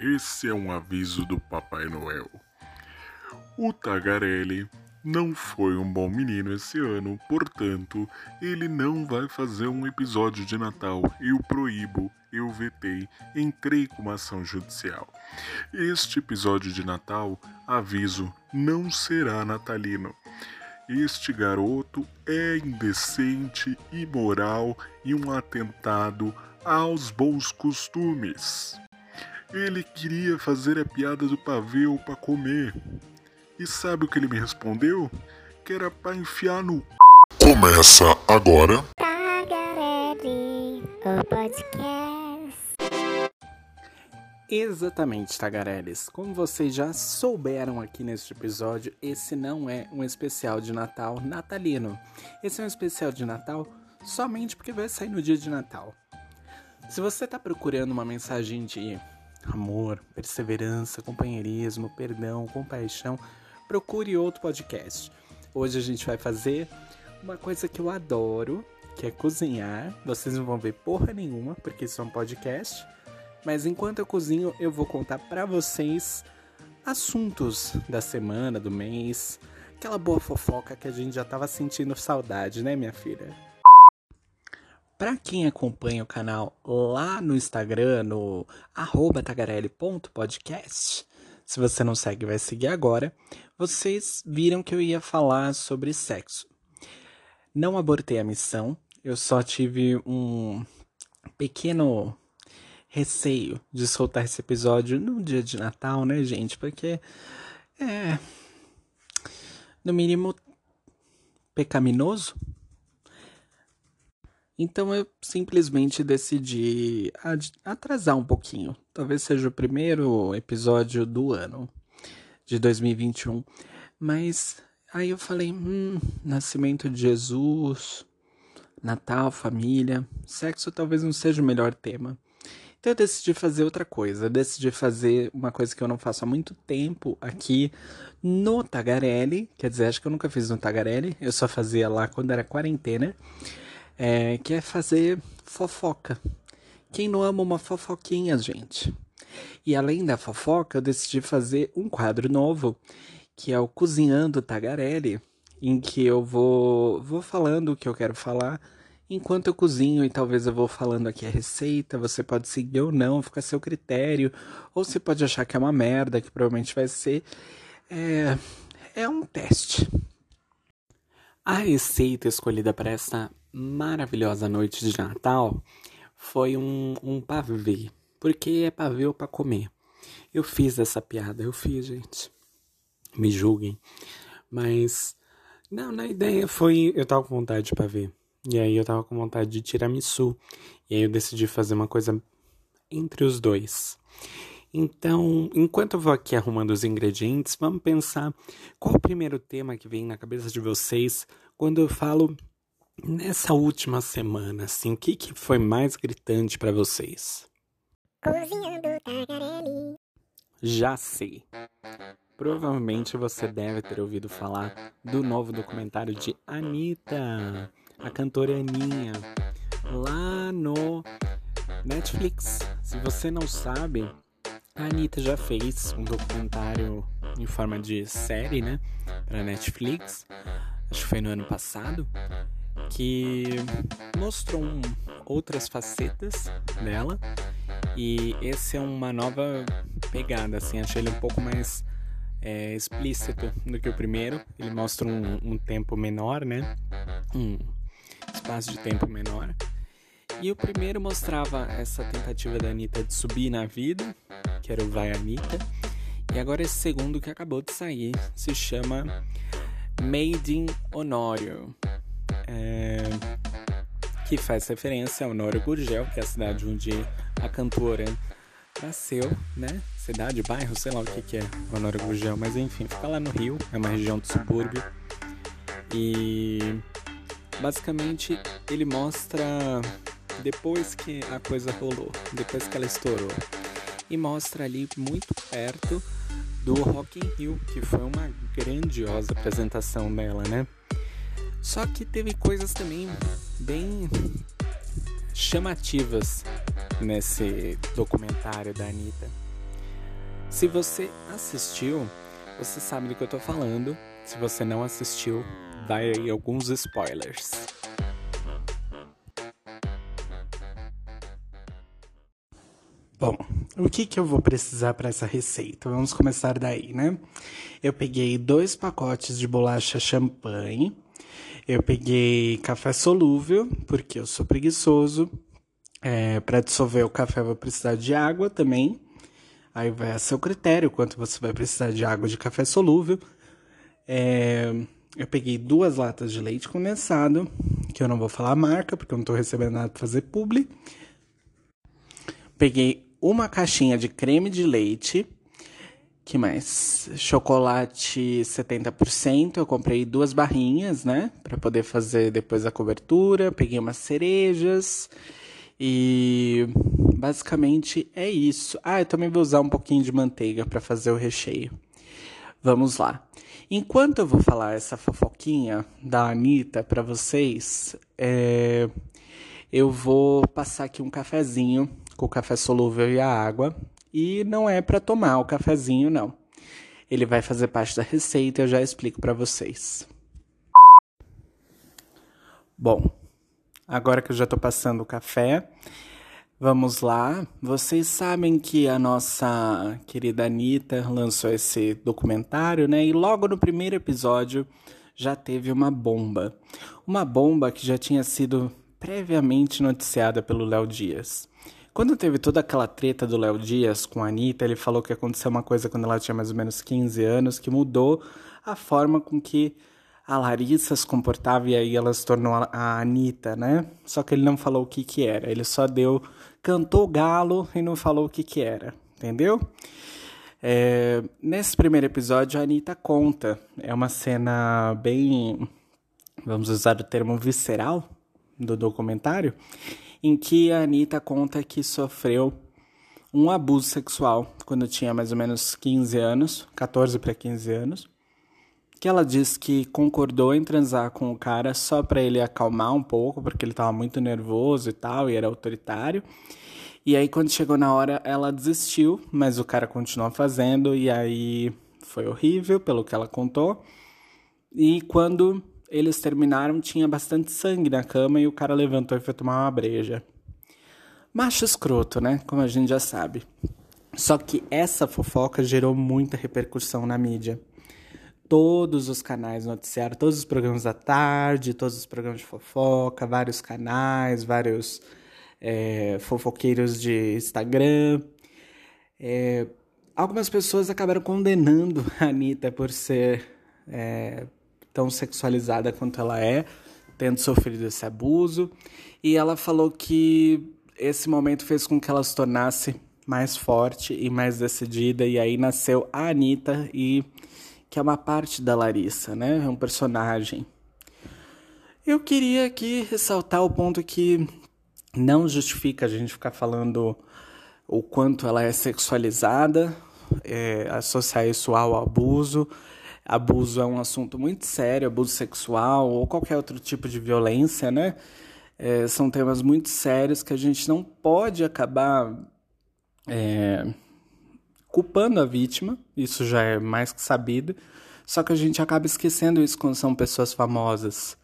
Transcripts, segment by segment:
esse é um aviso do Papai Noel. O Tagarelli não foi um bom menino esse ano, portanto, ele não vai fazer um episódio de Natal. Eu proíbo, eu vetei, entrei com uma ação judicial. Este episódio de Natal, aviso, não será natalino. Este garoto é indecente, imoral e um atentado aos bons costumes. Ele queria fazer a piada do pavê para comer. E sabe o que ele me respondeu? Que era pra enfiar no. Começa agora. Tagarelli, o podcast. Exatamente, Tagareles. Como vocês já souberam aqui neste episódio, esse não é um especial de Natal natalino. Esse é um especial de Natal somente porque vai sair no dia de Natal. Se você está procurando uma mensagem de amor, perseverança, companheirismo, perdão, compaixão, procure outro podcast. Hoje a gente vai fazer uma coisa que eu adoro, que é cozinhar. Vocês não vão ver porra nenhuma, porque isso é um podcast. Mas enquanto eu cozinho, eu vou contar para vocês assuntos da semana, do mês, aquela boa fofoca que a gente já tava sentindo saudade, né, minha filha? Para quem acompanha o canal lá no Instagram, no tagarelli.podcast, se você não segue, vai seguir agora. Vocês viram que eu ia falar sobre sexo. Não abortei a missão, eu só tive um pequeno receio de soltar esse episódio no dia de Natal, né, gente? Porque é. No mínimo pecaminoso. Então eu simplesmente decidi atrasar um pouquinho. Talvez seja o primeiro episódio do ano de 2021. Mas aí eu falei: hum, nascimento de Jesus, Natal, família, sexo talvez não seja o melhor tema. Então eu decidi fazer outra coisa. Eu decidi fazer uma coisa que eu não faço há muito tempo aqui no Tagarelli. Quer dizer, acho que eu nunca fiz no Tagarelli. Eu só fazia lá quando era quarentena é, que é fazer fofoca. Quem não ama uma fofoquinha, gente? E além da fofoca, eu decidi fazer um quadro novo, que é o Cozinhando Tagarelli, em que eu vou, vou falando o que eu quero falar enquanto eu cozinho e talvez eu vou falando aqui a receita, você pode seguir ou não, fica a seu critério, ou você pode achar que é uma merda, que provavelmente vai ser. É, é um teste. A receita escolhida para essa maravilhosa noite de Natal foi um, um pavê. Porque é pavê ou para comer. Eu fiz essa piada, eu fiz, gente. Me julguem. Mas, não, na ideia foi. Eu tava com vontade de pavê. E aí eu tava com vontade de tiramisu. E aí eu decidi fazer uma coisa entre os dois. Então, enquanto eu vou aqui arrumando os ingredientes, vamos pensar qual o primeiro tema que vem na cabeça de vocês quando eu falo Nessa última semana, assim, o que, que foi mais gritante para vocês? Cozinhando Tagarelli. Já sei. Provavelmente você deve ter ouvido falar do novo documentário de Anitta, a cantora Aninha, lá no Netflix. Se você não sabe, a Anitta já fez um documentário em forma de série, né, para Netflix. Acho que foi no ano passado que mostrou um, outras facetas dela e esse é uma nova pegada, assim, achei ele um pouco mais é, explícito do que o primeiro. Ele mostra um, um tempo menor, né? Um espaço de tempo menor. E o primeiro mostrava essa tentativa da Anitta de subir na vida, que era o Vai Anitta. E agora esse segundo que acabou de sair se chama Made in Honório é, que faz referência ao Honório Gurgel, que é a cidade onde a cantora nasceu, né? Cidade, bairro, sei lá o que, que é Honório Gurgel, mas enfim, fica lá no Rio, é uma região de subúrbio. E basicamente ele mostra depois que a coisa rolou, depois que ela estourou. E mostra ali muito perto do Rock in Rio, que foi uma grandiosa apresentação dela, né? Só que teve coisas também bem chamativas nesse documentário da Anitta. Se você assistiu, você sabe do que eu tô falando. Se você não assistiu, vai aí alguns spoilers. Bom, o que, que eu vou precisar para essa receita? Vamos começar daí, né? Eu peguei dois pacotes de bolacha champanhe, eu peguei café solúvel, porque eu sou preguiçoso. É, para dissolver o café, vou precisar de água também. Aí vai a seu critério quanto você vai precisar de água de café solúvel. É, eu peguei duas latas de leite condensado, que eu não vou falar a marca, porque eu não estou recebendo nada para fazer publi. Peguei uma caixinha de creme de leite. Que mais? Chocolate 70%. Eu comprei duas barrinhas, né? Para poder fazer depois a cobertura. Peguei umas cerejas. E basicamente é isso. Ah, eu também vou usar um pouquinho de manteiga para fazer o recheio. Vamos lá. Enquanto eu vou falar essa fofoquinha da Anitta para vocês, é... eu vou passar aqui um cafezinho com o café solúvel e a água. E não é para tomar o cafezinho, não. Ele vai fazer parte da receita, eu já explico para vocês. Bom, agora que eu já estou passando o café, vamos lá. Vocês sabem que a nossa querida Anitta lançou esse documentário, né? E logo no primeiro episódio já teve uma bomba. Uma bomba que já tinha sido previamente noticiada pelo Léo Dias. Quando teve toda aquela treta do Léo Dias com a Anitta, ele falou que aconteceu uma coisa quando ela tinha mais ou menos 15 anos que mudou a forma com que a Larissa se comportava e aí ela se tornou a Anitta, né? Só que ele não falou o que que era, ele só deu, cantou galo e não falou o que que era, entendeu? É, nesse primeiro episódio a Anitta conta, é uma cena bem, vamos usar o termo visceral do documentário, em que a Anitta conta que sofreu um abuso sexual quando tinha mais ou menos 15 anos, 14 para 15 anos, que ela diz que concordou em transar com o cara só para ele acalmar um pouco, porque ele estava muito nervoso e tal, e era autoritário. E aí quando chegou na hora, ela desistiu, mas o cara continuou fazendo e aí foi horrível, pelo que ela contou. E quando eles terminaram, tinha bastante sangue na cama e o cara levantou e foi tomar uma breja. Macho escroto, né? Como a gente já sabe. Só que essa fofoca gerou muita repercussão na mídia. Todos os canais noticiaram, todos os programas da tarde, todos os programas de fofoca, vários canais, vários é, fofoqueiros de Instagram. É, algumas pessoas acabaram condenando a Anitta por ser é, tão sexualizada quanto ela é, tendo sofrido esse abuso. E ela falou que esse momento fez com que ela se tornasse mais forte e mais decidida. E aí nasceu a Anitta, e, que é uma parte da Larissa, né? É um personagem. Eu queria aqui ressaltar o ponto que não justifica a gente ficar falando o quanto ela é sexualizada, é, associar isso ao abuso. Abuso é um assunto muito sério, abuso sexual ou qualquer outro tipo de violência, né? É, são temas muito sérios que a gente não pode acabar é, culpando a vítima, isso já é mais que sabido, só que a gente acaba esquecendo isso quando são pessoas famosas.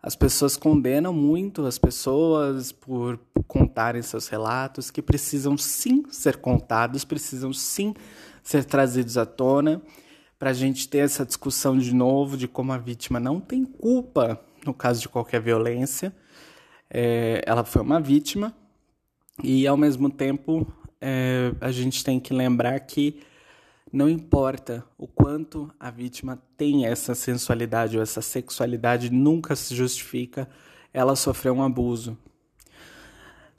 As pessoas condenam muito as pessoas por contarem seus relatos, que precisam sim ser contados, precisam sim ser trazidos à tona para a gente ter essa discussão de novo de como a vítima não tem culpa no caso de qualquer violência. É, ela foi uma vítima e, ao mesmo tempo, é, a gente tem que lembrar que não importa o quanto a vítima tem essa sensualidade ou essa sexualidade, nunca se justifica ela sofrer um abuso.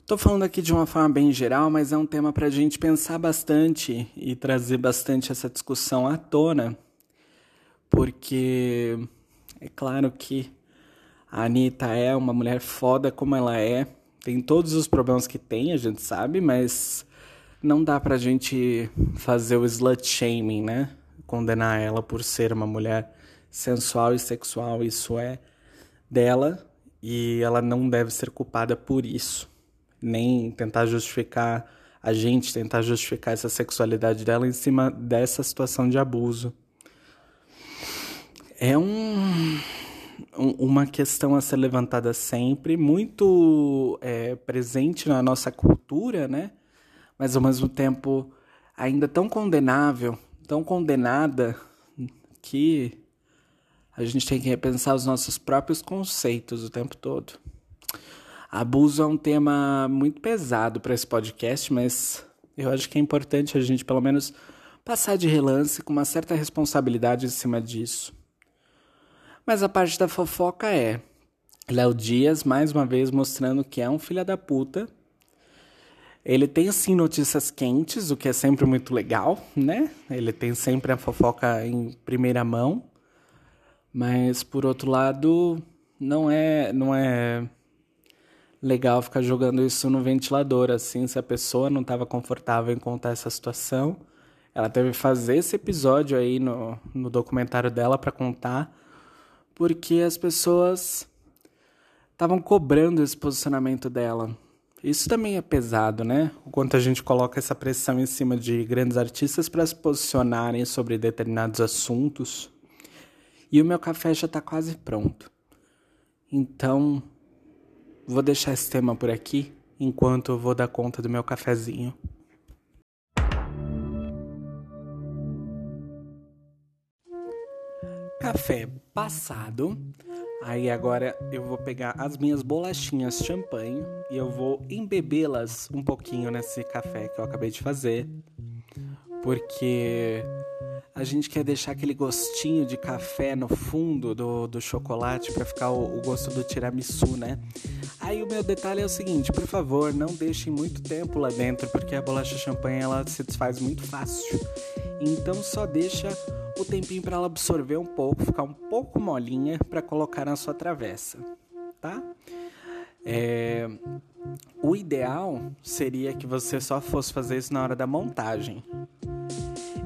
Estou falando aqui de uma forma bem geral, mas é um tema para a gente pensar bastante e trazer bastante essa discussão à tona, porque é claro que a Anitta é uma mulher foda como ela é, tem todos os problemas que tem, a gente sabe, mas não dá pra gente fazer o slut shaming, né? Condenar ela por ser uma mulher sensual e sexual, isso é dela e ela não deve ser culpada por isso nem tentar justificar a gente tentar justificar essa sexualidade dela em cima dessa situação de abuso. É um, um uma questão a ser levantada sempre, muito é, presente na nossa cultura, né? Mas ao mesmo tempo ainda tão condenável, tão condenada que a gente tem que repensar os nossos próprios conceitos o tempo todo. Abuso é um tema muito pesado para esse podcast, mas eu acho que é importante a gente, pelo menos, passar de relance com uma certa responsabilidade em cima disso. Mas a parte da fofoca é Léo Dias, mais uma vez, mostrando que é um filho da puta. Ele tem sim notícias quentes, o que é sempre muito legal, né? Ele tem sempre a fofoca em primeira mão. Mas por outro lado, não é, não é legal ficar jogando isso no ventilador, assim, se a pessoa não estava confortável em contar essa situação. Ela teve que fazer esse episódio aí no, no documentário dela para contar, porque as pessoas estavam cobrando esse posicionamento dela. Isso também é pesado, né? O quanto a gente coloca essa pressão em cima de grandes artistas para se posicionarem sobre determinados assuntos. E o meu café já está quase pronto. Então, Vou deixar esse tema por aqui enquanto eu vou dar conta do meu cafezinho. Café passado. Aí agora eu vou pegar as minhas bolachinhas champanhe e eu vou embebê-las um pouquinho nesse café que eu acabei de fazer. Porque a gente quer deixar aquele gostinho de café no fundo do, do chocolate para ficar o, o, gosto do tiramisu, né? Aí o meu detalhe é o seguinte, por favor, não deixem muito tempo lá dentro, porque a bolacha champanhe ela se desfaz muito fácil. Então só deixa o tempinho para ela absorver um pouco, ficar um pouco molinha para colocar na sua travessa, tá? É... O ideal seria que você só fosse fazer isso na hora da montagem.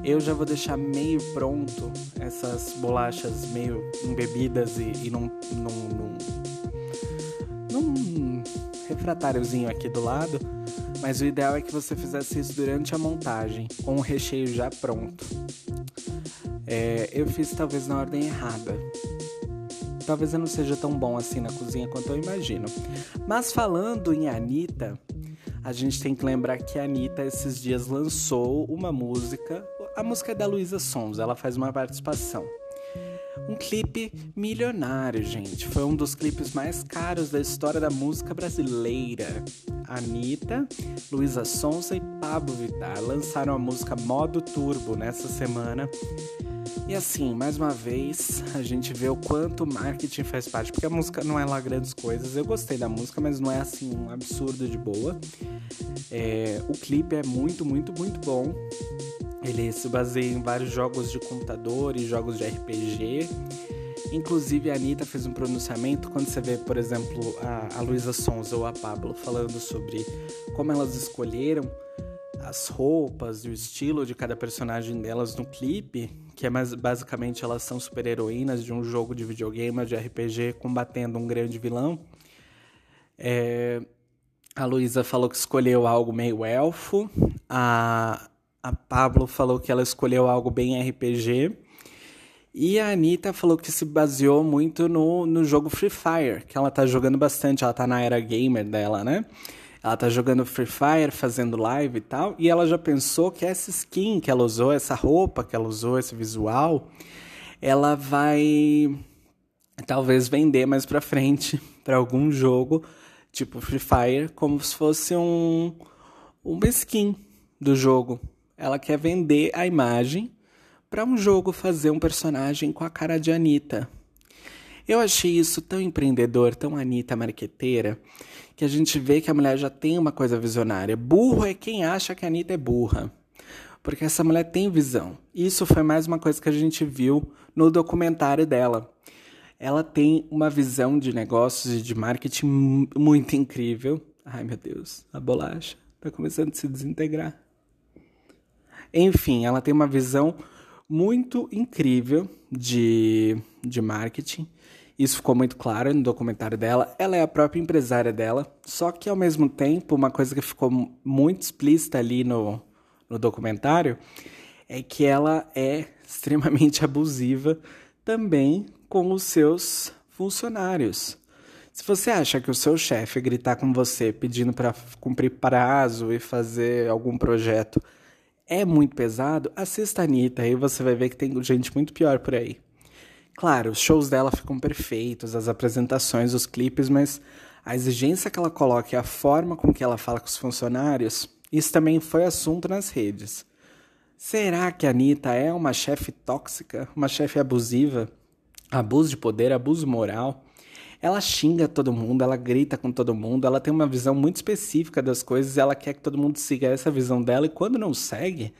Eu já vou deixar meio pronto essas bolachas meio embebidas e, e num, num, num, num refratáriozinho aqui do lado. Mas o ideal é que você fizesse isso durante a montagem, com o recheio já pronto. É, eu fiz talvez na ordem errada. Talvez eu não seja tão bom assim na cozinha quanto eu imagino. Mas falando em Anitta, a gente tem que lembrar que a Anitta esses dias lançou uma música a música é da Luísa Sons, ela faz uma participação. Um clipe milionário, gente. Foi um dos clipes mais caros da história da música brasileira. Anitta, Luísa Sonza e Pablo Vittar lançaram a música Modo Turbo nessa semana. E assim, mais uma vez, a gente vê o quanto o marketing faz parte, porque a música não é lá grandes coisas. Eu gostei da música, mas não é assim um absurdo de boa. É, o clipe é muito, muito, muito bom. Ele se baseia em vários jogos de computador e jogos de RPG. Inclusive, a Anitta fez um pronunciamento quando você vê, por exemplo, a, a Luísa Sonza ou a Pablo falando sobre como elas escolheram as roupas e o estilo de cada personagem delas no clipe, que é mais basicamente elas são super-heroínas de um jogo de videogame, de RPG, combatendo um grande vilão. É, a Luísa falou que escolheu algo meio elfo. A, a Pablo falou que ela escolheu algo bem RPG. E a Anitta falou que se baseou muito no, no jogo Free Fire, que ela tá jogando bastante, ela tá na era gamer dela, né? Ela tá jogando Free Fire, fazendo live e tal, e ela já pensou que essa skin que ela usou, essa roupa que ela usou, esse visual, ela vai talvez vender mais pra frente para algum jogo, tipo Free Fire, como se fosse um uma skin do jogo. Ela quer vender a imagem para um jogo fazer um personagem com a cara de Anitta. Eu achei isso tão empreendedor, tão Anitta marqueteira, que a gente vê que a mulher já tem uma coisa visionária. Burro é quem acha que a Anitta é burra. Porque essa mulher tem visão. Isso foi mais uma coisa que a gente viu no documentário dela. Ela tem uma visão de negócios e de marketing muito incrível. Ai meu Deus, a bolacha está começando a se desintegrar. Enfim, ela tem uma visão muito incrível de, de marketing. Isso ficou muito claro no documentário dela. Ela é a própria empresária dela, só que ao mesmo tempo, uma coisa que ficou muito explícita ali no, no documentário é que ela é extremamente abusiva também com os seus funcionários. Se você acha que o seu chefe gritar com você pedindo para cumprir prazo e fazer algum projeto é muito pesado, assista a Anitta e você vai ver que tem gente muito pior por aí. Claro, os shows dela ficam perfeitos, as apresentações, os clipes, mas a exigência que ela coloca e a forma com que ela fala com os funcionários, isso também foi assunto nas redes. Será que a Anitta é uma chefe tóxica, uma chefe abusiva? Abuso de poder, abuso moral? Ela xinga todo mundo, ela grita com todo mundo, ela tem uma visão muito específica das coisas e ela quer que todo mundo siga essa visão dela e quando não segue,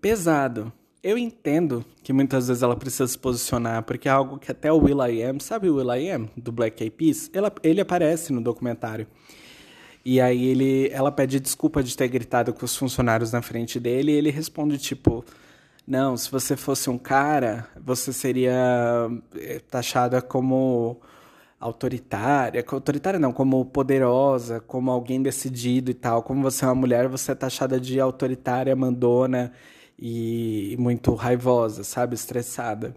pesado. Eu entendo que muitas vezes ela precisa se posicionar, porque é algo que até o Will.i.am, sabe o Will.i.am, do Black Eyed Peas? Ele, ele aparece no documentário. E aí ele, ela pede desculpa de ter gritado com os funcionários na frente dele e ele responde tipo, não, se você fosse um cara, você seria eh, taxada como autoritária, autoritária não, como poderosa, como alguém decidido e tal. Como você é uma mulher, você é taxada de autoritária, mandona e muito raivosa, sabe, estressada.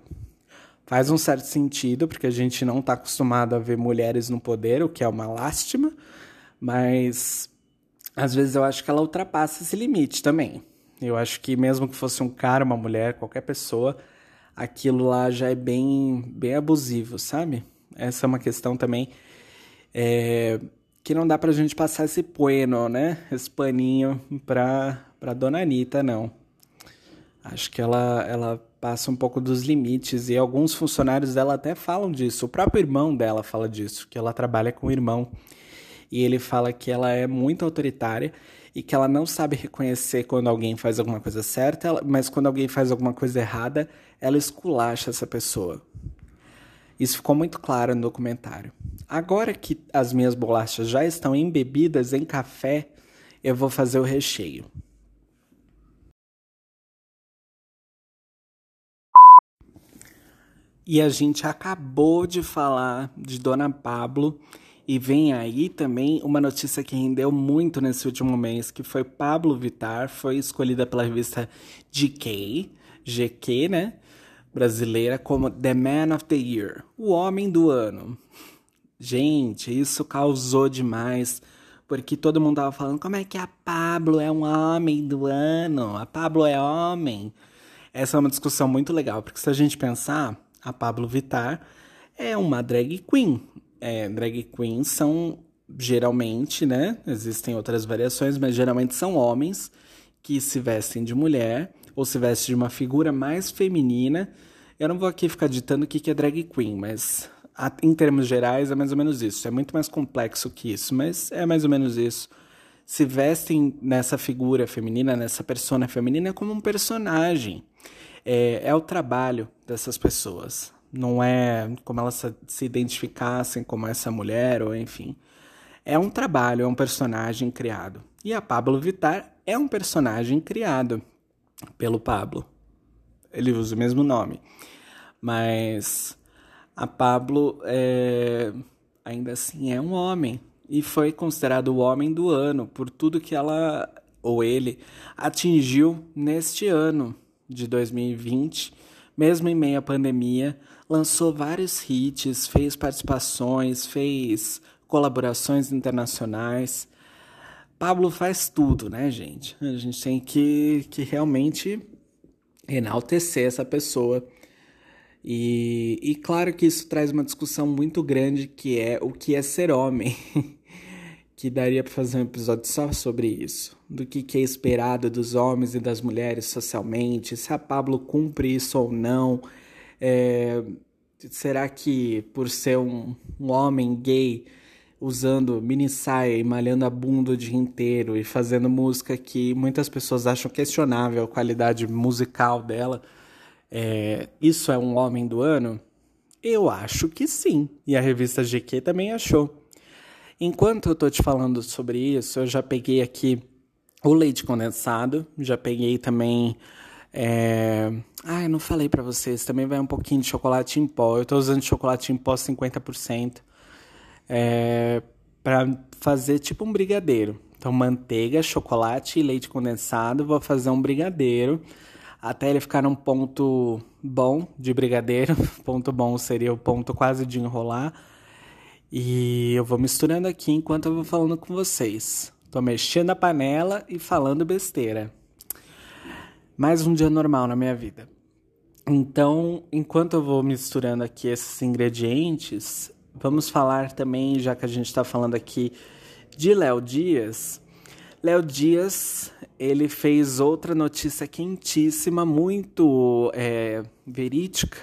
Faz um certo sentido, porque a gente não está acostumado a ver mulheres no poder, o que é uma lástima, mas às vezes eu acho que ela ultrapassa esse limite também. Eu acho que mesmo que fosse um cara, uma mulher, qualquer pessoa, aquilo lá já é bem, bem abusivo, sabe? Essa é uma questão também é, que não dá pra gente passar esse bueno, né? Esse paninho pra, pra dona Anitta, não. Acho que ela, ela passa um pouco dos limites e alguns funcionários dela até falam disso. O próprio irmão dela fala disso, que ela trabalha com o irmão. E ele fala que ela é muito autoritária e que ela não sabe reconhecer quando alguém faz alguma coisa certa, mas quando alguém faz alguma coisa errada, ela esculacha essa pessoa. Isso ficou muito claro no documentário. Agora que as minhas bolachas já estão embebidas em café, eu vou fazer o recheio. E a gente acabou de falar de Dona Pablo e vem aí também uma notícia que rendeu muito nesse último mês, que foi Pablo Vittar, foi escolhida pela revista GK, GQ, né? brasileira como The Man of the Year, o Homem do Ano. Gente, isso causou demais, porque todo mundo tava falando como é que a Pablo é um homem do ano, a Pablo é homem. Essa é uma discussão muito legal, porque se a gente pensar, a Pablo Vittar é uma drag queen. É, drag queens são geralmente, né? Existem outras variações, mas geralmente são homens que se vestem de mulher ou se veste de uma figura mais feminina. Eu não vou aqui ficar ditando o que é drag queen, mas em termos gerais é mais ou menos isso. É muito mais complexo que isso, mas é mais ou menos isso. Se vestem nessa figura feminina, nessa persona feminina, como um personagem. É, é o trabalho dessas pessoas. Não é como elas se identificassem como essa mulher, ou enfim. É um trabalho, é um personagem criado. E a Pablo Vittar é um personagem criado pelo Pablo. Ele usa o mesmo nome. Mas a Pablo é, ainda assim é um homem e foi considerado o homem do ano por tudo que ela ou ele atingiu neste ano de 2020, mesmo em meio à pandemia, lançou vários hits, fez participações, fez colaborações internacionais. Pablo faz tudo, né, gente? A gente tem que, que realmente enaltecer essa pessoa. E, e claro que isso traz uma discussão muito grande que é o que é ser homem. que daria para fazer um episódio só sobre isso. Do que, que é esperado dos homens e das mulheres socialmente, se a Pablo cumpre isso ou não. É, será que por ser um, um homem gay usando mini saia e malhando a bunda o dia inteiro e fazendo música que muitas pessoas acham questionável a qualidade musical dela, é, isso é um homem do ano? Eu acho que sim. E a revista GQ também achou. Enquanto eu tô te falando sobre isso, eu já peguei aqui o leite condensado, já peguei também É... Ah, eu não falei pra vocês, também vai um pouquinho de chocolate em pó. Eu tô usando chocolate em pó 50%. É... Pra fazer tipo um brigadeiro. Então, manteiga, chocolate e leite condensado. Vou fazer um brigadeiro até ele ficar num ponto bom de brigadeiro. ponto bom seria o ponto quase de enrolar. E eu vou misturando aqui enquanto eu vou falando com vocês. Tô mexendo a panela e falando besteira. Mais um dia normal na minha vida. Então, enquanto eu vou misturando aqui esses ingredientes, vamos falar também, já que a gente está falando aqui de Léo Dias. Léo Dias, ele fez outra notícia quentíssima, muito é, verídica,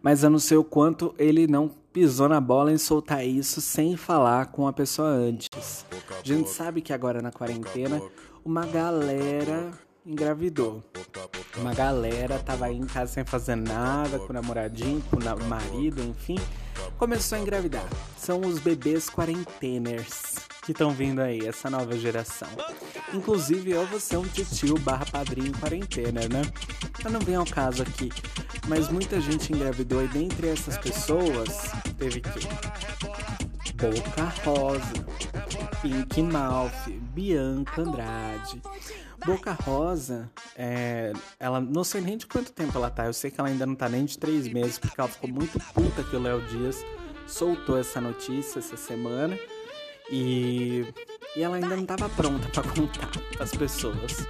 mas eu não sei o quanto ele não pisou na bola em soltar isso sem falar com a pessoa antes. A gente sabe que agora na quarentena uma galera engravidou. Uma galera tava aí em casa sem fazer nada, com o namoradinho, com o marido, enfim, começou a engravidar. São os bebês quarenteners que estão vindo aí, essa nova geração. Inclusive, eu vou ser um titio barra padrinho quarentena, né? Mas não vem ao caso aqui. Mas muita gente engravidou e dentre essas pessoas teve que Boca Rosa, Pink Mouth, Bianca Andrade. Boca Rosa, é, ela não sei nem de quanto tempo ela tá. Eu sei que ela ainda não tá nem de três meses, porque ela ficou muito puta que o Léo Dias soltou essa notícia essa semana. E, e ela ainda não estava pronta para contar as pessoas.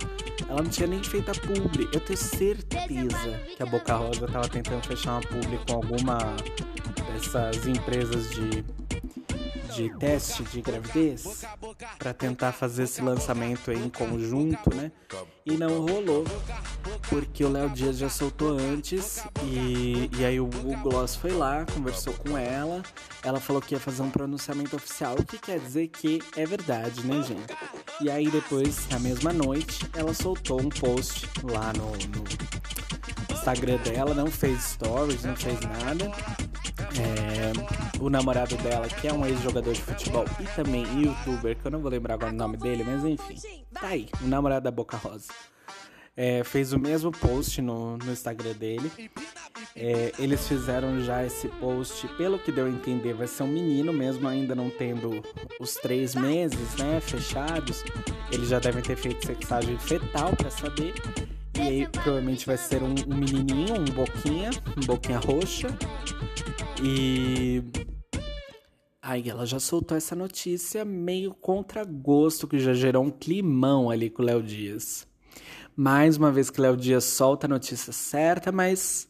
Ela não tinha nem feito a publi. Eu tenho certeza que a Boca Rosa estava tentando fechar uma publi com alguma dessas empresas de de teste de gravidez para tentar fazer esse lançamento em conjunto, né? E não rolou, porque o Léo Dias já soltou antes e, e aí o, o Gloss foi lá, conversou com ela, ela falou que ia fazer um pronunciamento oficial, o que quer dizer que é verdade, né, gente? E aí depois, na mesma noite, ela soltou um post lá no, no Instagram dela, não fez stories, não fez nada é, o namorado dela, que é um ex-jogador de futebol e também youtuber, que eu não vou lembrar agora o nome dele, mas enfim, tá aí, o namorado da Boca Rosa. É, fez o mesmo post no, no Instagram dele. É, eles fizeram já esse post, pelo que deu a entender, vai ser um menino mesmo, ainda não tendo os três meses, né, fechados. Eles já devem ter feito sexagem fetal para saber. E aí provavelmente vai ser um, um menininho, um boquinha, um boquinha roxa. E Aí ela já soltou essa notícia meio contra gosto, que já gerou um climão ali com o Léo Dias. Mais uma vez que o Léo Dias solta a notícia certa, mas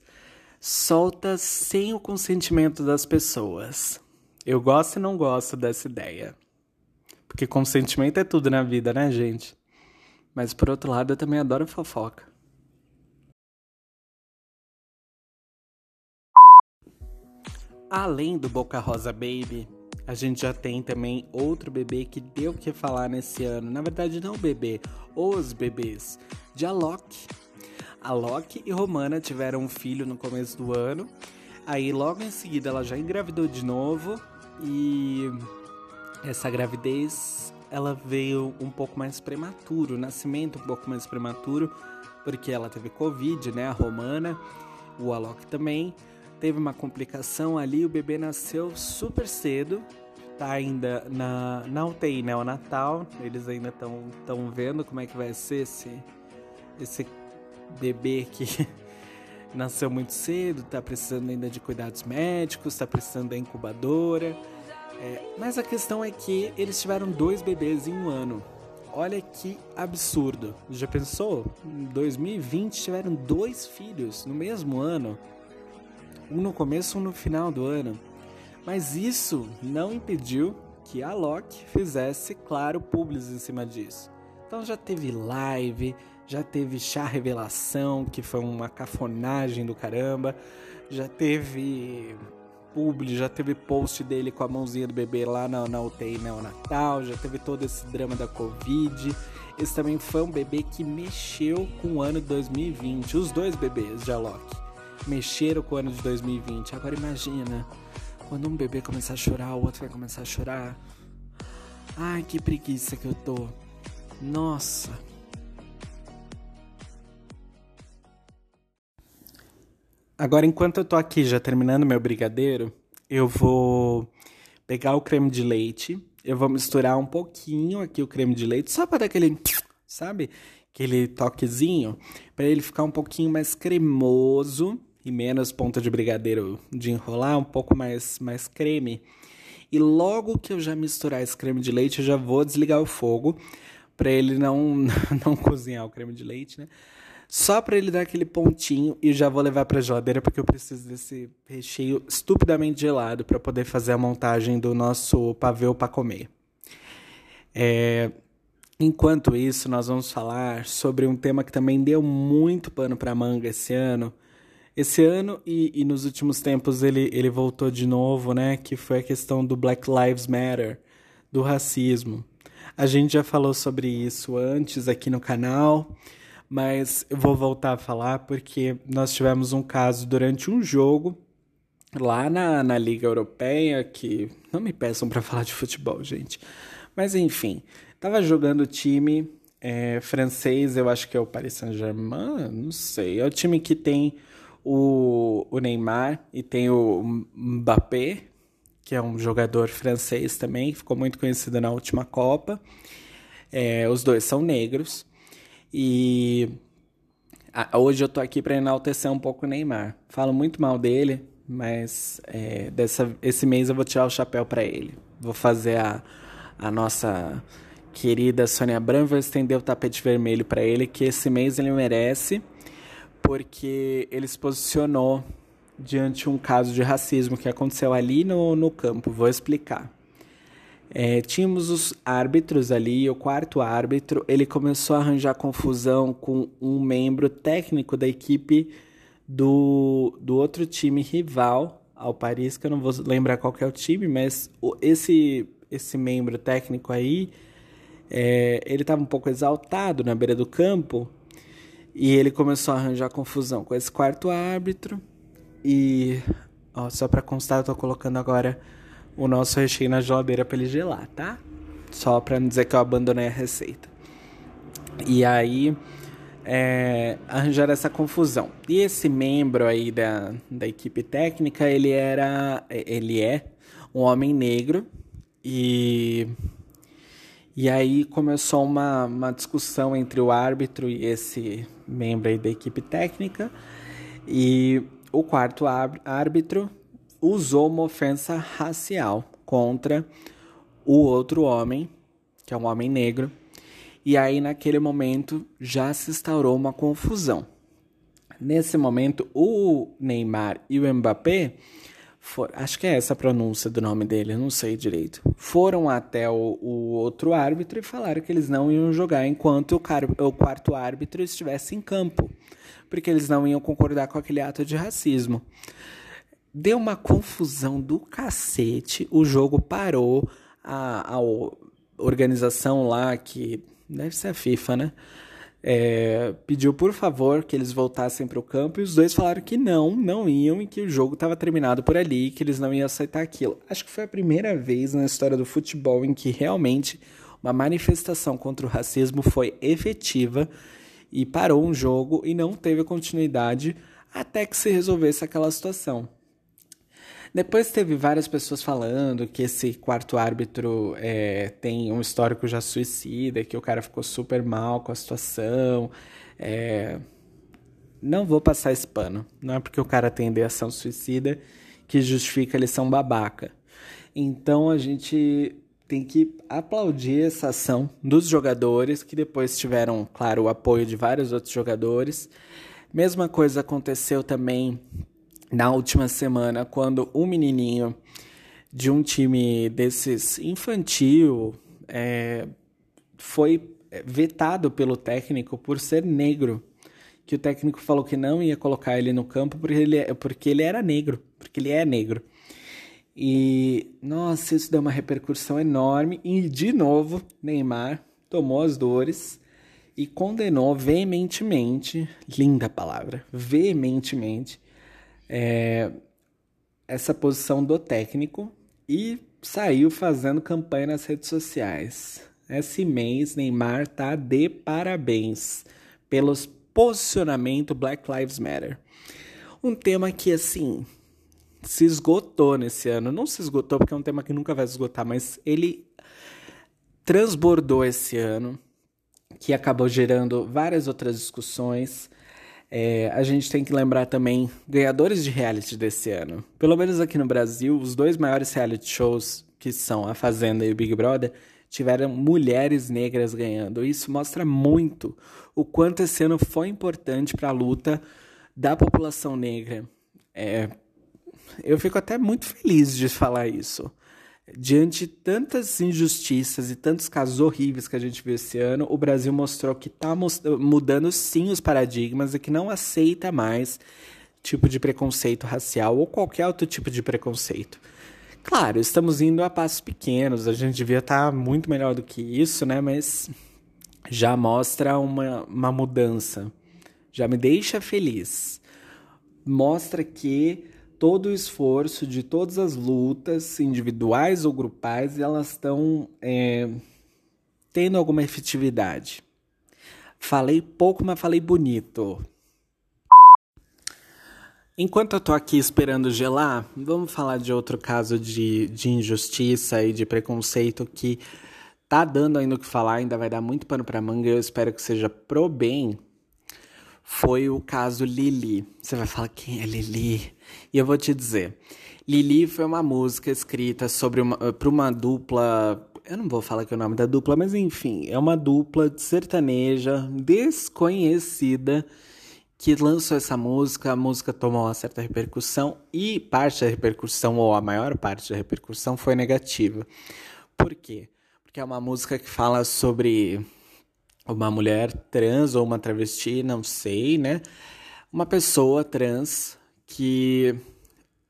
solta sem o consentimento das pessoas. Eu gosto e não gosto dessa ideia. Porque consentimento é tudo na vida, né, gente? Mas por outro lado, eu também adoro fofoca. Além do Boca Rosa Baby, a gente já tem também outro bebê que deu o que falar nesse ano. Na verdade, não o bebê, os bebês. De Alok. Alok e Romana tiveram um filho no começo do ano. Aí, logo em seguida, ela já engravidou de novo. E essa gravidez, ela veio um pouco mais prematuro. O nascimento um pouco mais prematuro. Porque ela teve Covid, né? A Romana. O Alok também teve uma complicação ali, o bebê nasceu super cedo, tá ainda na, na UTI neonatal, eles ainda estão tão vendo como é que vai ser esse, esse bebê que nasceu muito cedo, tá precisando ainda de cuidados médicos, tá precisando da incubadora. É, mas a questão é que eles tiveram dois bebês em um ano. Olha que absurdo. Já pensou? Em 2020 tiveram dois filhos no mesmo ano um no começo, um no final do ano. Mas isso não impediu que a Loki fizesse, claro, publis em cima disso. Então já teve live, já teve chá revelação, que foi uma cafonagem do caramba, já teve publi, já teve post dele com a mãozinha do bebê lá na, na UTI neonatal, já teve todo esse drama da Covid. Esse também foi um bebê que mexeu com o ano de 2020, os dois bebês de Alok mexeram com o ano de 2020. Agora imagina, quando um bebê começar a chorar, o outro vai começar a chorar. Ai, que preguiça que eu tô. Nossa. Agora, enquanto eu tô aqui já terminando meu brigadeiro, eu vou pegar o creme de leite, eu vou misturar um pouquinho aqui o creme de leite, só para dar aquele, sabe? Aquele toquezinho, para ele ficar um pouquinho mais cremoso e menos ponta de brigadeiro de enrolar, um pouco mais, mais creme. E logo que eu já misturar esse creme de leite, eu já vou desligar o fogo para ele não, não cozinhar o creme de leite, né? Só para ele dar aquele pontinho e já vou levar para geladeira porque eu preciso desse recheio estupidamente gelado para poder fazer a montagem do nosso pavê para comer. É, enquanto isso, nós vamos falar sobre um tema que também deu muito pano para manga esse ano. Esse ano e, e nos últimos tempos ele, ele voltou de novo, né? Que foi a questão do Black Lives Matter, do racismo. A gente já falou sobre isso antes aqui no canal mas eu vou voltar a falar porque nós tivemos um caso durante um jogo lá na, na Liga Europeia que não me peçam para falar de futebol, gente. Mas enfim, tava jogando o time é, francês, eu acho que é o Paris Saint-Germain, não sei. É o time que tem o, o Neymar e tem o Mbappé, que é um jogador francês também, ficou muito conhecido na última Copa. É, os dois são negros. E hoje eu tô aqui para enaltecer um pouco o Neymar. Falo muito mal dele, mas é, dessa, esse mês eu vou tirar o chapéu para ele. Vou fazer a, a nossa querida Sônia Abrão, vou estender o tapete vermelho para ele, que esse mês ele merece, porque ele se posicionou diante de um caso de racismo que aconteceu ali no, no campo. Vou explicar. É, tínhamos os árbitros ali, o quarto árbitro, ele começou a arranjar confusão com um membro técnico da equipe do, do outro time rival ao Paris, que eu não vou lembrar qual é o time, mas esse, esse membro técnico aí, é, ele estava um pouco exaltado na beira do campo e ele começou a arranjar confusão com esse quarto árbitro e, ó, só para constar, eu tô colocando agora o nosso recheio na geladeira para ele gelar, tá? Só para não dizer que eu abandonei a receita. E aí é, arranjar essa confusão. E esse membro aí da, da equipe técnica, ele era, ele é um homem negro e e aí começou uma, uma discussão entre o árbitro e esse membro aí da equipe técnica e o quarto árbitro usou uma ofensa racial contra o outro homem, que é um homem negro, e aí naquele momento já se instaurou uma confusão. Nesse momento, o Neymar e o Mbappé, for, acho que é essa a pronúncia do nome dele, não sei direito, foram até o, o, outro árbitro e falaram que eles não iam jogar enquanto o, car, o quarto árbitro estivesse em campo, porque eles não iam concordar com aquele ato de racismo. Deu uma confusão do cacete. O jogo parou. A, a organização lá, que deve ser a FIFA, né? É, pediu por favor que eles voltassem para o campo e os dois falaram que não, não iam e que o jogo estava terminado por ali, que eles não iam aceitar aquilo. Acho que foi a primeira vez na história do futebol em que realmente uma manifestação contra o racismo foi efetiva e parou um jogo e não teve continuidade até que se resolvesse aquela situação. Depois teve várias pessoas falando que esse quarto árbitro é, tem um histórico já suicida, que o cara ficou super mal com a situação. É... Não vou passar esse pano. Não é porque o cara tem ideação suicida que justifica ele ser um babaca. Então a gente tem que aplaudir essa ação dos jogadores, que depois tiveram, claro, o apoio de vários outros jogadores. Mesma coisa aconteceu também na última semana, quando um menininho de um time desses infantil é, foi vetado pelo técnico por ser negro. Que o técnico falou que não ia colocar ele no campo porque ele, porque ele era negro, porque ele é negro. E, nossa, isso deu uma repercussão enorme. E, de novo, Neymar tomou as dores e condenou veementemente linda palavra veementemente é, essa posição do técnico e saiu fazendo campanha nas redes sociais. Esse mês, Neymar tá de parabéns pelos posicionamento Black Lives Matter. Um tema que, assim, se esgotou nesse ano. Não se esgotou porque é um tema que nunca vai se esgotar, mas ele transbordou esse ano, que acabou gerando várias outras discussões. É, a gente tem que lembrar também ganhadores de reality desse ano. Pelo menos aqui no Brasil, os dois maiores reality shows, que são A Fazenda e o Big Brother, tiveram mulheres negras ganhando. Isso mostra muito o quanto esse ano foi importante para a luta da população negra. É, eu fico até muito feliz de falar isso. Diante de tantas injustiças e tantos casos horríveis que a gente viu esse ano, o Brasil mostrou que está mudando sim os paradigmas e que não aceita mais tipo de preconceito racial ou qualquer outro tipo de preconceito. Claro, estamos indo a passos pequenos, a gente devia estar tá muito melhor do que isso, né? Mas já mostra uma, uma mudança, já me deixa feliz. Mostra que todo o esforço de todas as lutas, individuais ou grupais, elas estão é, tendo alguma efetividade. Falei pouco, mas falei bonito. Enquanto eu tô aqui esperando gelar, vamos falar de outro caso de, de injustiça e de preconceito que tá dando ainda o que falar, ainda vai dar muito pano pra manga, eu espero que seja pro bem foi o caso Lili. Você vai falar quem é Lili? E eu vou te dizer. Lili foi uma música escrita sobre uma para uma dupla, eu não vou falar que é o nome da dupla, mas enfim, é uma dupla sertaneja desconhecida que lançou essa música, a música tomou uma certa repercussão e parte da repercussão ou a maior parte da repercussão foi negativa. Por quê? Porque é uma música que fala sobre uma mulher trans ou uma travesti, não sei, né? Uma pessoa trans que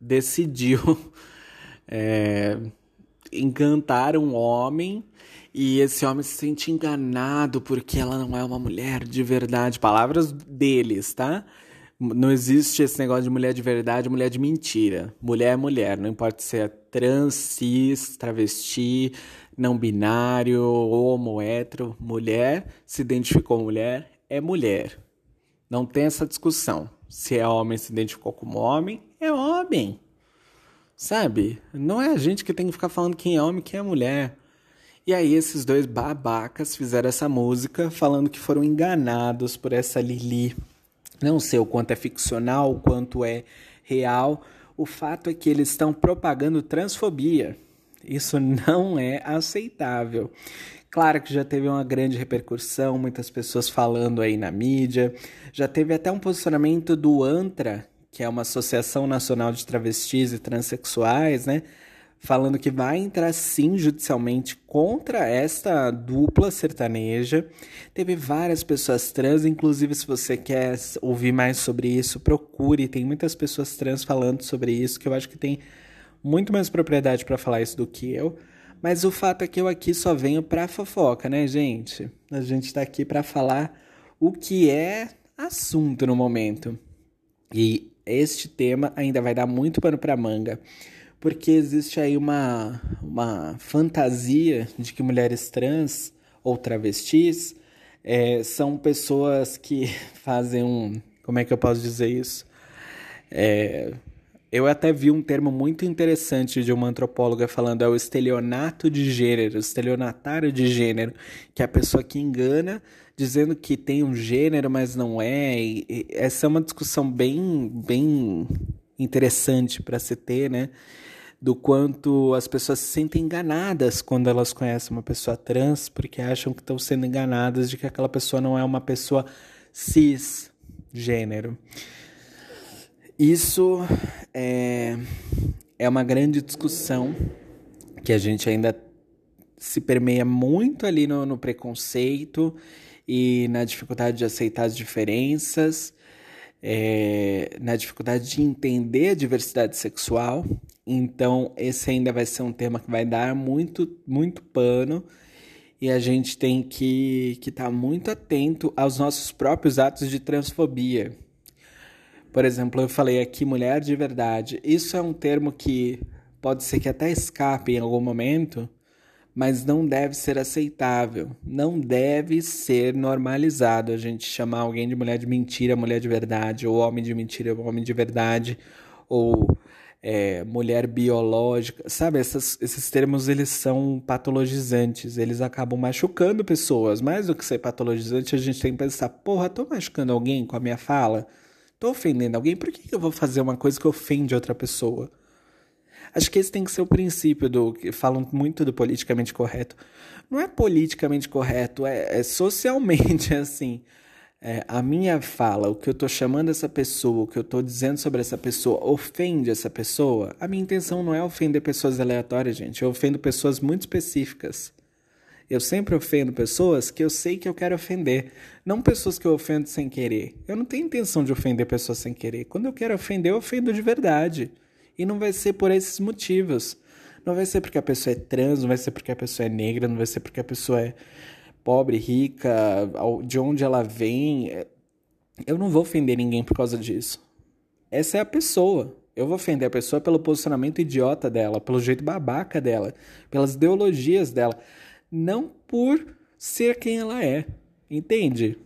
decidiu é, encantar um homem e esse homem se sente enganado porque ela não é uma mulher de verdade. Palavras deles, tá? Não existe esse negócio de mulher de verdade, mulher de mentira. Mulher é mulher, não importa se é trans, cis, travesti, não binário, homo, hétero, mulher, se identificou mulher, é mulher. Não tem essa discussão. Se é homem, se identificou como homem, é homem. Sabe? Não é a gente que tem que ficar falando quem é homem e quem é mulher. E aí esses dois babacas fizeram essa música falando que foram enganados por essa Lili. Não sei o quanto é ficcional, o quanto é real. O fato é que eles estão propagando transfobia. Isso não é aceitável. Claro que já teve uma grande repercussão, muitas pessoas falando aí na mídia. Já teve até um posicionamento do ANTRA, que é uma Associação Nacional de Travestis e Transsexuais, né? Falando que vai entrar sim judicialmente contra esta dupla sertaneja. Teve várias pessoas trans, inclusive se você quer ouvir mais sobre isso, procure. Tem muitas pessoas trans falando sobre isso, que eu acho que tem muito mais propriedade para falar isso do que eu. Mas o fato é que eu aqui só venho para fofoca, né, gente? A gente está aqui para falar o que é assunto no momento. E este tema ainda vai dar muito pano para manga, porque existe aí uma, uma fantasia de que mulheres trans ou travestis é, são pessoas que fazem um. Como é que eu posso dizer isso? É, eu até vi um termo muito interessante de uma antropóloga falando é o estelionato de gênero, estelionatário de gênero, que é a pessoa que engana dizendo que tem um gênero, mas não é. E essa é uma discussão bem, bem interessante para se ter, né? Do quanto as pessoas se sentem enganadas quando elas conhecem uma pessoa trans, porque acham que estão sendo enganadas de que aquela pessoa não é uma pessoa cisgênero. Isso é, é uma grande discussão que a gente ainda se permeia muito ali no, no preconceito e na dificuldade de aceitar as diferenças, é, na dificuldade de entender a diversidade sexual. Então, esse ainda vai ser um tema que vai dar muito, muito pano e a gente tem que estar tá muito atento aos nossos próprios atos de transfobia. Por exemplo, eu falei aqui mulher de verdade. Isso é um termo que pode ser que até escape em algum momento, mas não deve ser aceitável, não deve ser normalizado a gente chamar alguém de mulher de mentira, mulher de verdade, ou homem de mentira, homem de verdade, ou é, mulher biológica, sabe? Essas, esses termos eles são patologizantes, eles acabam machucando pessoas. Mais do que ser patologizante, a gente tem que pensar: porra, tô machucando alguém com a minha fala? Tô ofendendo alguém? Por que eu vou fazer uma coisa que ofende outra pessoa? Acho que esse tem que ser o princípio do que falam muito do politicamente correto. Não é politicamente correto, é, é socialmente assim. É, a minha fala, o que eu tô chamando essa pessoa, o que eu tô dizendo sobre essa pessoa, ofende essa pessoa. A minha intenção não é ofender pessoas aleatórias, gente. Eu ofendo pessoas muito específicas. Eu sempre ofendo pessoas que eu sei que eu quero ofender, não pessoas que eu ofendo sem querer. Eu não tenho intenção de ofender pessoas sem querer. Quando eu quero ofender, eu ofendo de verdade. E não vai ser por esses motivos. Não vai ser porque a pessoa é trans, não vai ser porque a pessoa é negra, não vai ser porque a pessoa é pobre, rica, de onde ela vem. Eu não vou ofender ninguém por causa disso. Essa é a pessoa. Eu vou ofender a pessoa pelo posicionamento idiota dela, pelo jeito babaca dela, pelas ideologias dela, não por ser quem ela é. Entende?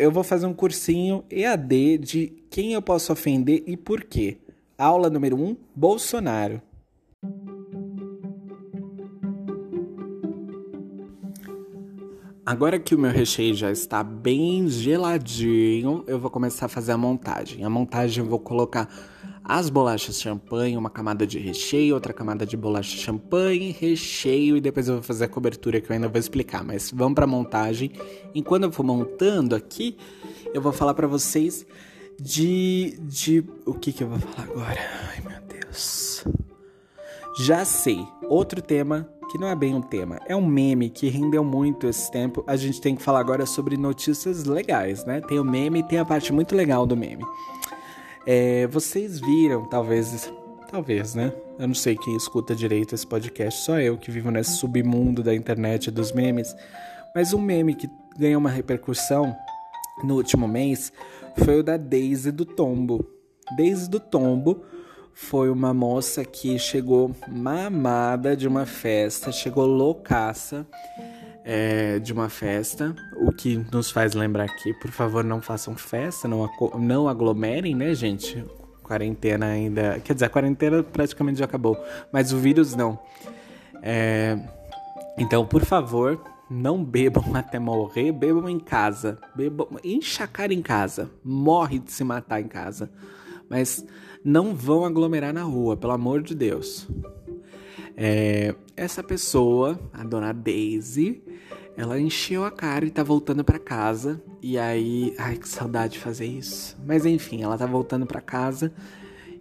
Eu vou fazer um cursinho EAD de quem eu posso ofender e por quê. Aula número 1: um, Bolsonaro. Agora que o meu recheio já está bem geladinho, eu vou começar a fazer a montagem. A montagem eu vou colocar as bolachas champanhe, uma camada de recheio, outra camada de bolacha champanhe, recheio e depois eu vou fazer a cobertura que eu ainda vou explicar. Mas vamos para montagem. Enquanto eu for montando aqui, eu vou falar para vocês de. de. O que que eu vou falar agora? Ai meu Deus. Já sei. Outro tema que não é bem um tema, é um meme que rendeu muito esse tempo. A gente tem que falar agora sobre notícias legais, né? Tem o meme e tem a parte muito legal do meme. É, vocês viram, talvez, talvez, né? Eu não sei quem escuta direito esse podcast, só eu que vivo nesse submundo da internet dos memes. Mas um meme que ganhou uma repercussão no último mês foi o da Daisy do Tombo. Daisy do Tombo foi uma moça que chegou mamada de uma festa, chegou loucaça é, de uma festa, o que nos faz lembrar que, por favor, não façam festa, não, não aglomerem, né, gente? Quarentena ainda. Quer dizer, a quarentena praticamente já acabou, mas o vírus não. É, então, por favor, não bebam até morrer, bebam em casa. Bebam, enxacar em casa. Morre de se matar em casa. Mas não vão aglomerar na rua, pelo amor de Deus. É, essa pessoa, a dona Daisy, ela encheu a cara e tá voltando para casa. E aí, ai que saudade de fazer isso. Mas enfim, ela tá voltando para casa.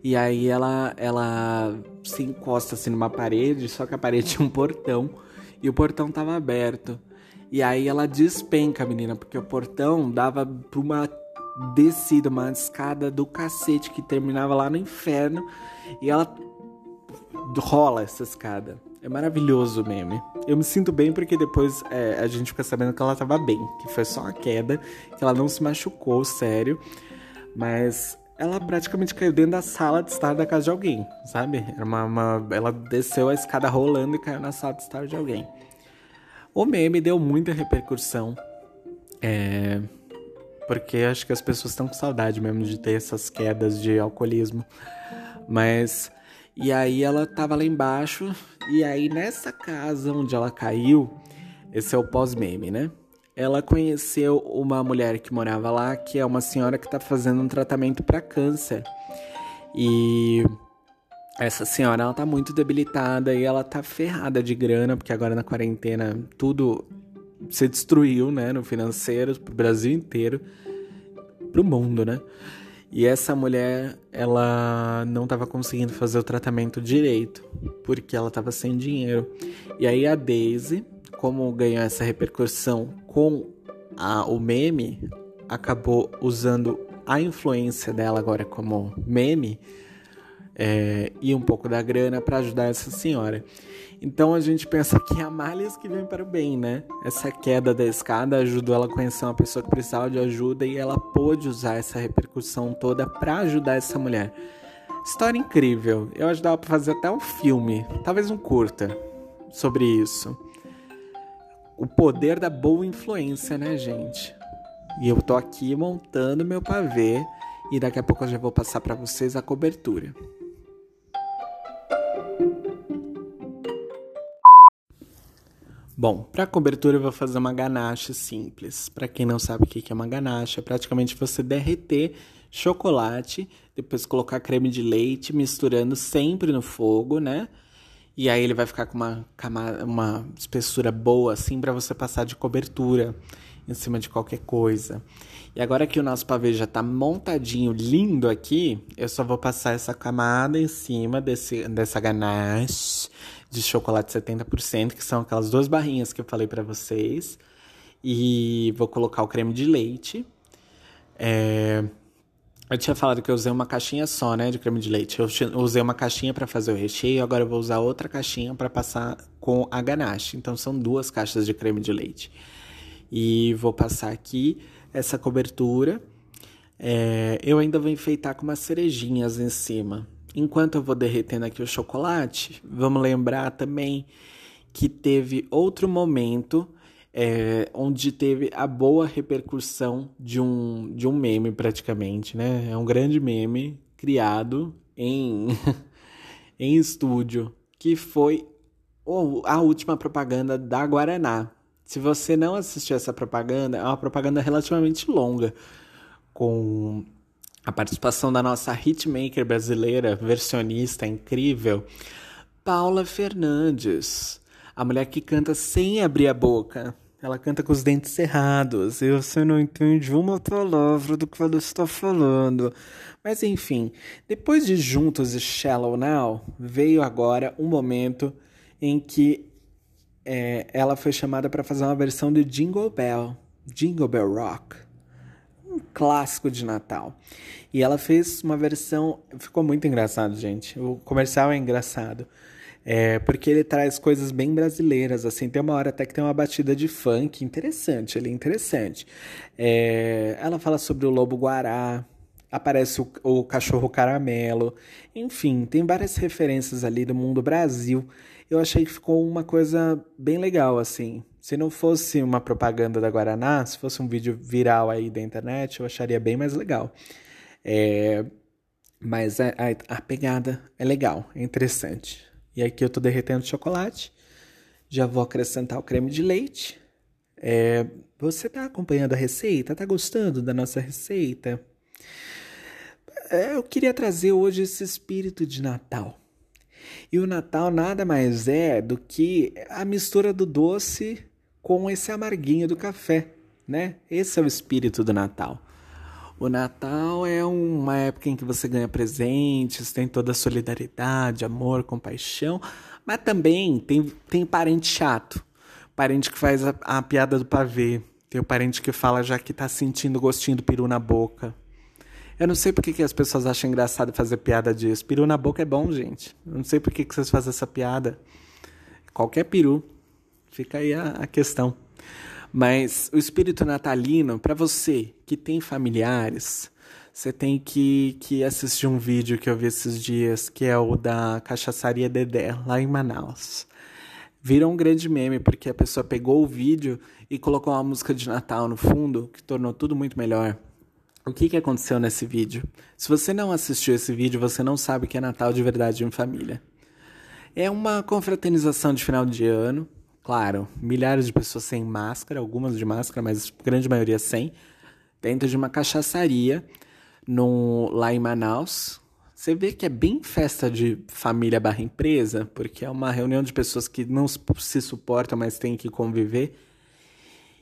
E aí ela ela se encosta assim numa parede, só que a parede tinha um portão e o portão tava aberto. E aí ela despenca a menina, porque o portão dava pra uma descida, uma escada do cacete que terminava lá no inferno. E ela rola essa escada. É maravilhoso o meme. Eu me sinto bem porque depois é, a gente fica sabendo que ela tava bem, que foi só uma queda, que ela não se machucou, sério. Mas ela praticamente caiu dentro da sala de estar da casa de alguém, sabe? Era uma, uma, ela desceu a escada rolando e caiu na sala de estar de alguém. O meme deu muita repercussão. É, porque acho que as pessoas estão com saudade mesmo de ter essas quedas de alcoolismo. Mas. E aí ela tava lá embaixo. E aí nessa casa onde ela caiu. Esse é o pós-meme, né? ela conheceu uma mulher que morava lá, que é uma senhora que está fazendo um tratamento para câncer. E essa senhora ela tá muito debilitada e ela tá ferrada de grana, porque agora na quarentena tudo se destruiu, né, no financeiro, pro Brasil inteiro, pro mundo, né? E essa mulher, ela não tava conseguindo fazer o tratamento direito, porque ela tava sem dinheiro. E aí a Daisy, como ganhou essa repercussão com a, o meme, acabou usando a influência dela agora como meme é, e um pouco da grana para ajudar essa senhora. Então a gente pensa que há males que vem para o bem, né? Essa queda da escada ajudou ela a conhecer uma pessoa que precisava de ajuda e ela pôde usar essa repercussão toda para ajudar essa mulher. História incrível. Eu acho que dava pra fazer até um filme, talvez um curta. sobre isso. O poder da boa influência, né, gente? E eu tô aqui montando meu pavê e daqui a pouco eu já vou passar para vocês a cobertura. Bom, para cobertura eu vou fazer uma ganache simples. Para quem não sabe o que é uma ganache, é praticamente você derreter chocolate, depois colocar creme de leite, misturando sempre no fogo, né? E aí ele vai ficar com uma camada, uma espessura boa assim para você passar de cobertura em cima de qualquer coisa. E agora que o nosso pavê já tá montadinho, lindo aqui, eu só vou passar essa camada em cima desse, dessa ganache de chocolate 70%, que são aquelas duas barrinhas que eu falei para vocês. E vou colocar o creme de leite. É... Eu tinha falado que eu usei uma caixinha só, né, de creme de leite. Eu usei uma caixinha para fazer o recheio, agora eu vou usar outra caixinha para passar com a ganache. Então são duas caixas de creme de leite. E vou passar aqui essa cobertura. É... Eu ainda vou enfeitar com umas cerejinhas em cima. Enquanto eu vou derretendo aqui o chocolate, vamos lembrar também que teve outro momento é, onde teve a boa repercussão de um, de um meme, praticamente, né? É um grande meme criado em, em estúdio, que foi a última propaganda da Guaraná. Se você não assistiu essa propaganda, é uma propaganda relativamente longa, com a participação da nossa hitmaker brasileira, versionista incrível, Paula Fernandes. A mulher que canta sem abrir a boca. Ela canta com os dentes cerrados. E você não entende uma palavra do que ela está falando. Mas enfim, depois de Juntos e Shallow Now, veio agora um momento em que é, ela foi chamada para fazer uma versão de Jingle Bell, Jingle Bell Rock clássico de Natal. E ela fez uma versão. Ficou muito engraçado, gente. O comercial é engraçado. É, porque ele traz coisas bem brasileiras, assim, tem uma hora até que tem uma batida de funk interessante, ele é interessante. É, ela fala sobre o lobo guará, aparece o, o, cachorro caramelo, enfim, tem várias referências ali do mundo Brasil. Eu achei que ficou uma coisa bem legal, assim. Se não fosse uma propaganda da Guaraná, se fosse um vídeo viral aí da internet, eu acharia bem mais legal. É, mas a, a, a, pegada é legal, é interessante. E aqui eu tô derretendo chocolate, já vou acrescentar o creme de leite. É, você tá acompanhando a receita? Tá gostando da nossa receita? É, eu queria trazer hoje esse espírito de Natal. E o Natal nada mais é do que a mistura do doce com esse amarguinho do café, né? Esse é o espírito do Natal. O Natal é uma época em que você ganha presentes, tem toda a solidariedade, amor, compaixão, mas também tem, tem parente chato, parente que faz a, a piada do pavê, tem o parente que fala já que tá sentindo gostinho do peru na boca. Eu não sei por que, que as pessoas acham engraçado fazer piada disso. Peru na boca é bom, gente. Eu não sei por que, que vocês fazem essa piada. Qualquer peru. Fica aí a, a questão. Mas o espírito natalino, para você que tem familiares, você tem que, que assistir um vídeo que eu vi esses dias, que é o da Cachaçaria Dedé, lá em Manaus. Virou um grande meme, porque a pessoa pegou o vídeo e colocou uma música de Natal no fundo, que tornou tudo muito melhor. O que, que aconteceu nesse vídeo? Se você não assistiu esse vídeo, você não sabe o que é Natal de verdade em família. É uma confraternização de final de ano, Claro, milhares de pessoas sem máscara, algumas de máscara, mas a grande maioria sem, dentro de uma cachaçaria no, lá em Manaus. Você vê que é bem festa de família barra empresa, porque é uma reunião de pessoas que não se suportam, mas têm que conviver.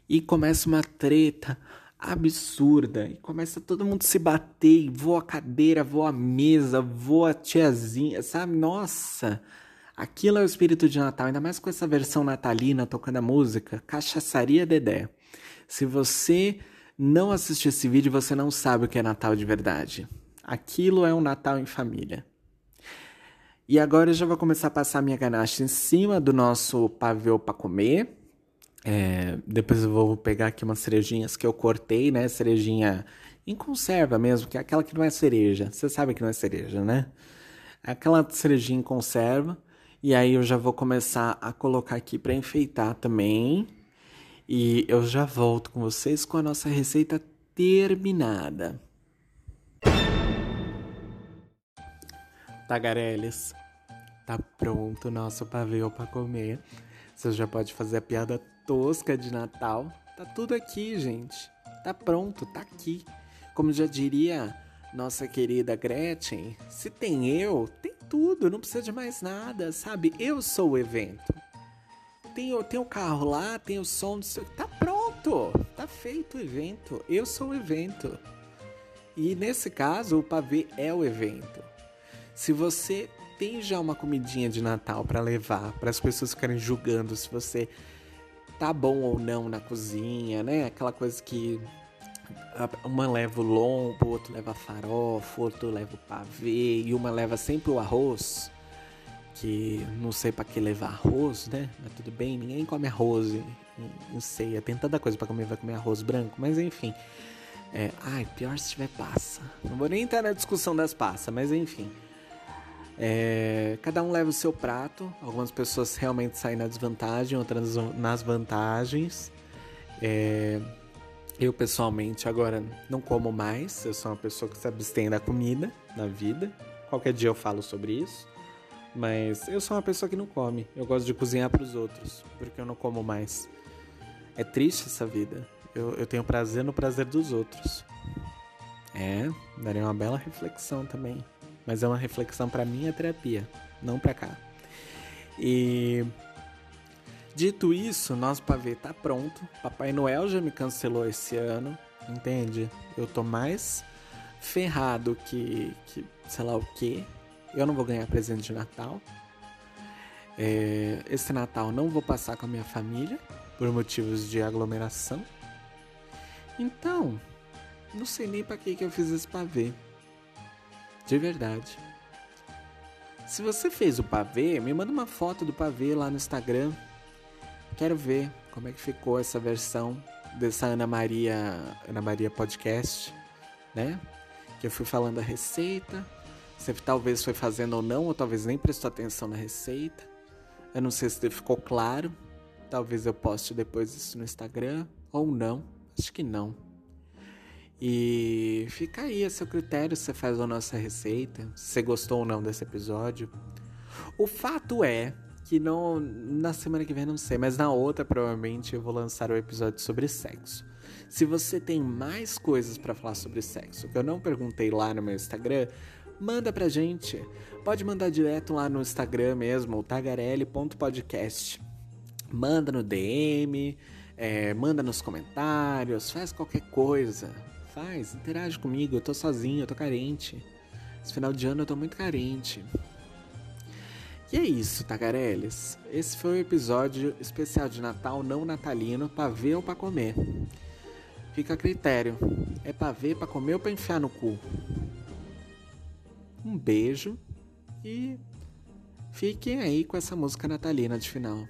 E começa uma treta absurda. E começa todo mundo se bater, e voa a cadeira, voa a mesa, voa a tiazinha, sabe? Nossa! Aquilo é o espírito de Natal, ainda mais com essa versão natalina tocando a música Cachaçaria Dedé. Se você não assistiu esse vídeo, você não sabe o que é Natal de verdade. Aquilo é um Natal em família. E agora eu já vou começar a passar minha ganache em cima do nosso pavê para comer. É, depois eu vou pegar aqui umas cerejinhas que eu cortei, né? Cerejinha em conserva mesmo, que é aquela que não é cereja. Você sabe que não é cereja, né? Aquela cerejinha em conserva. E aí eu já vou começar a colocar aqui para enfeitar também. E eu já volto com vocês com a nossa receita terminada. Tagareles, tá pronto o nosso pavê para comer. Você já pode fazer a piada tosca de Natal. Tá tudo aqui, gente. Tá pronto, tá aqui. Como já diria nossa querida Gretchen, se tem eu, tem tudo, não precisa de mais nada, sabe? Eu sou o evento. Tem, tem o carro lá, tem o som do seu. Tá pronto! Tá feito o evento. Eu sou o evento. E nesse caso, o pavê é o evento. Se você tem já uma comidinha de Natal para levar, para as pessoas ficarem julgando se você tá bom ou não na cozinha, né? Aquela coisa que uma leva o lombo, outro leva farofa, outro leva o pavê e uma leva sempre o arroz. Que não sei para que levar arroz, né? Mas tudo bem, ninguém come arroz em, em ceia. Tem tanta coisa para comer, vai comer arroz branco, mas enfim. É, ai, pior se tiver passa. Não vou nem entrar na discussão das passas, mas enfim. É, cada um leva o seu prato. Algumas pessoas realmente saem na desvantagem, outras nas vantagens. É, eu pessoalmente agora não como mais, eu sou uma pessoa que se abstém da comida na vida. Qualquer dia eu falo sobre isso. Mas eu sou uma pessoa que não come. Eu gosto de cozinhar para os outros, porque eu não como mais. É triste essa vida. Eu, eu tenho prazer no prazer dos outros. É, daria uma bela reflexão também. Mas é uma reflexão para minha terapia, não para cá. E Dito isso, nosso pavê tá pronto. Papai Noel já me cancelou esse ano, entende? Eu tô mais ferrado que, que sei lá o que. Eu não vou ganhar presente de Natal. É, esse Natal não vou passar com a minha família por motivos de aglomeração. Então, não sei nem para que que eu fiz esse pavê. De verdade. Se você fez o pavê, me manda uma foto do pavê lá no Instagram Quero ver como é que ficou essa versão dessa Ana Maria, Ana Maria Podcast, né? Que eu fui falando a receita. Você talvez foi fazendo ou não, ou talvez nem prestou atenção na receita. Eu não sei se ficou claro. Talvez eu poste depois isso no Instagram ou não. Acho que não. E fica aí a seu critério se você faz a nossa receita, se você gostou ou não desse episódio. O fato é que não na semana que vem não sei, mas na outra provavelmente eu vou lançar o um episódio sobre sexo. Se você tem mais coisas para falar sobre sexo que eu não perguntei lá no meu Instagram, manda pra gente. Pode mandar direto lá no Instagram mesmo, tagarelli.podcast. Manda no DM, é, manda nos comentários, faz qualquer coisa. Faz, interage comigo, eu tô sozinho, eu tô carente. Esse final de ano eu tô muito carente. E é isso, Tagareles. Esse foi o episódio especial de Natal não natalino, pra ver ou pra comer. Fica a critério. É pra ver, pra comer ou pra enfiar no cu? Um beijo e fiquem aí com essa música natalina de final.